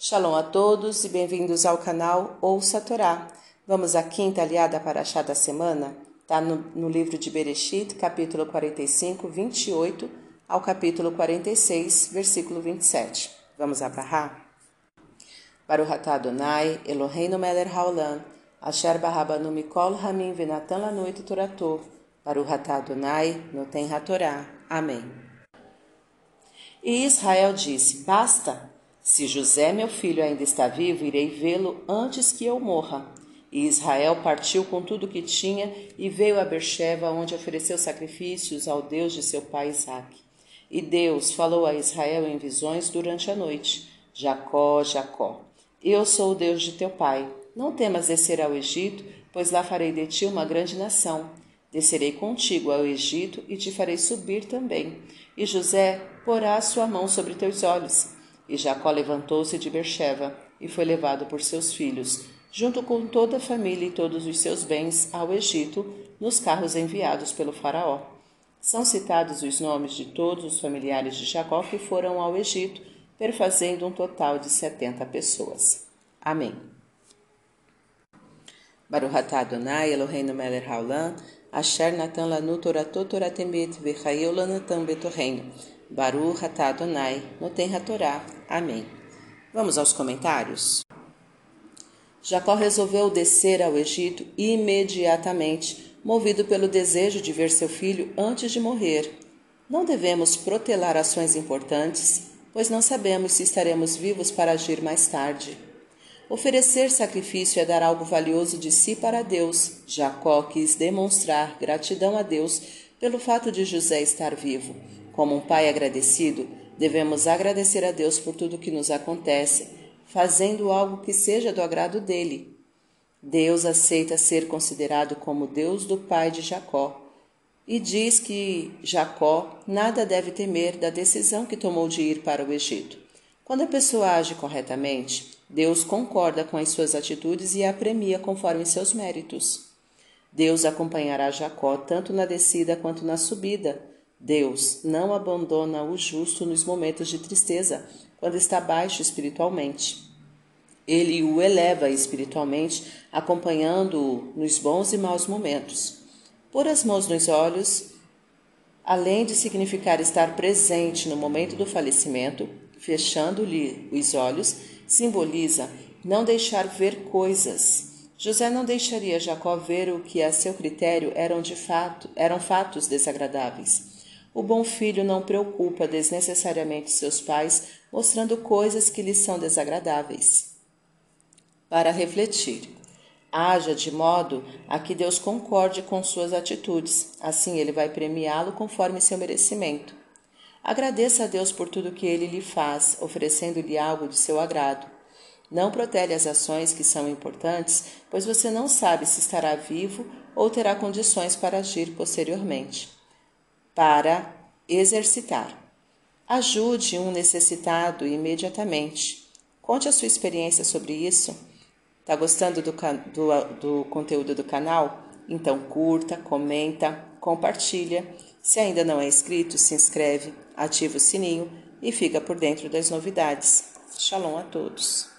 Shalom a todos e bem-vindos ao canal Ouça a Torá. Vamos à quinta aliada para a da semana? Está no, no, livro de Bereshit, capítulo 45, 28 ao capítulo 46, versículo 27. Vamos abrahar? Baruch atah Adonai, Eloheinu melech haolam, asher barabanu mikol hamim venatan lanu et torato, Baruch atah Adonai, noten hatorá. Amém. E Israel disse, basta, se José, meu filho, ainda está vivo, irei vê-lo antes que eu morra. E Israel partiu com tudo o que tinha e veio a Bercheva, onde ofereceu sacrifícios ao Deus de seu pai Isaque. E Deus falou a Israel em visões durante a noite: Jacó, Jacó, eu sou o Deus de teu pai. Não temas descer ao Egito, pois lá farei de ti uma grande nação. Descerei contigo ao Egito e te farei subir também. E José porá sua mão sobre teus olhos e Jacó levantou-se de Bercheva e foi levado por seus filhos, junto com toda a família e todos os seus bens, ao Egito, nos carros enviados pelo Faraó. São citados os nomes de todos os familiares de Jacó que foram ao Egito, perfazendo um total de setenta pessoas. Amém. Baruch atah Adonai Eloheinu melech haolam, asher natan lanu toratot toratemet betorreino. Baruch atah Adonai, noten Torá. Amém. Vamos aos comentários? Jacó resolveu descer ao Egito imediatamente, movido pelo desejo de ver seu filho antes de morrer. Não devemos protelar ações importantes, pois não sabemos se estaremos vivos para agir mais tarde. Oferecer sacrifício é dar algo valioso de si para Deus. Jacó quis demonstrar gratidão a Deus pelo fato de José estar vivo como um pai agradecido, devemos agradecer a Deus por tudo que nos acontece, fazendo algo que seja do agrado dele. Deus aceita ser considerado como Deus do pai de Jacó e diz que Jacó nada deve temer da decisão que tomou de ir para o Egito. Quando a pessoa age corretamente, Deus concorda com as suas atitudes e a premia conforme seus méritos. Deus acompanhará Jacó tanto na descida quanto na subida, Deus não abandona o justo nos momentos de tristeza, quando está baixo espiritualmente. Ele o eleva espiritualmente, acompanhando-o nos bons e maus momentos. Pôr as mãos nos olhos, além de significar estar presente no momento do falecimento, fechando-lhe os olhos, simboliza não deixar ver coisas. José não deixaria Jacó ver o que a seu critério eram de fato, eram fatos desagradáveis. O bom filho não preocupa desnecessariamente seus pais, mostrando coisas que lhes são desagradáveis. Para refletir, haja de modo a que Deus concorde com suas atitudes, assim ele vai premiá-lo conforme seu merecimento. Agradeça a Deus por tudo que ele lhe faz, oferecendo-lhe algo de seu agrado. Não protele as ações que são importantes, pois você não sabe se estará vivo ou terá condições para agir posteriormente para exercitar. Ajude um necessitado imediatamente. Conte a sua experiência sobre isso. Está gostando do, do, do conteúdo do canal? Então curta, comenta, compartilha. Se ainda não é inscrito, se inscreve, ativa o sininho e fica por dentro das novidades. Shalom a todos.